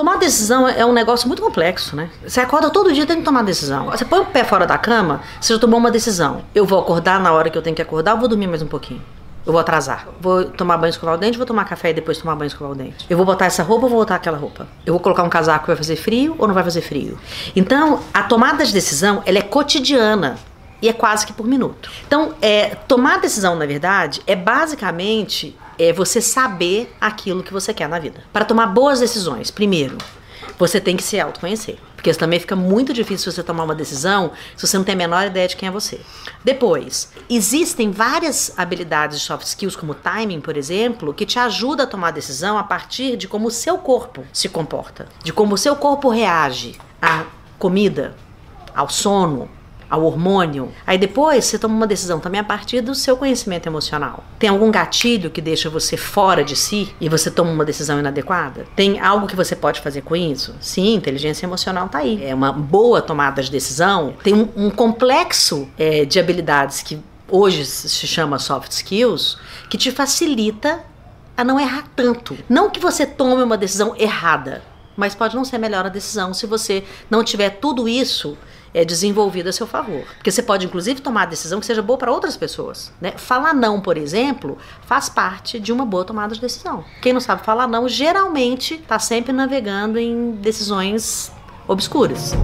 Tomar decisão é um negócio muito complexo, né? Você acorda todo dia tem que tomar decisão. Você põe o pé fora da cama, você já tomou uma decisão. Eu vou acordar na hora que eu tenho que acordar, ou vou dormir mais um pouquinho. Eu vou atrasar. Vou tomar banho, escovar o dente, vou tomar café e depois tomar banho, escovar o dente. Eu vou botar essa roupa ou vou botar aquela roupa? Eu vou colocar um casaco que vai fazer frio ou não vai fazer frio? Então, a tomada de decisão, ela é cotidiana e é quase que por minuto. Então, é, tomar decisão, na verdade, é basicamente é você saber aquilo que você quer na vida. Para tomar boas decisões, primeiro, você tem que se autoconhecer. Porque também fica muito difícil você tomar uma decisão se você não tem a menor ideia de quem é você. Depois, existem várias habilidades de soft skills, como timing, por exemplo, que te ajuda a tomar a decisão a partir de como o seu corpo se comporta, de como o seu corpo reage à comida, ao sono, ao hormônio. Aí depois você toma uma decisão também a partir do seu conhecimento emocional. Tem algum gatilho que deixa você fora de si e você toma uma decisão inadequada? Tem algo que você pode fazer com isso? Sim, inteligência emocional tá aí. É uma boa tomada de decisão. Tem um, um complexo é, de habilidades que hoje se chama soft skills que te facilita a não errar tanto. Não que você tome uma decisão errada, mas pode não ser a melhor a decisão se você não tiver tudo isso é desenvolvido a seu favor. Porque você pode, inclusive, tomar decisão que seja boa para outras pessoas. Né? Falar não, por exemplo, faz parte de uma boa tomada de decisão. Quem não sabe falar não, geralmente está sempre navegando em decisões obscuras.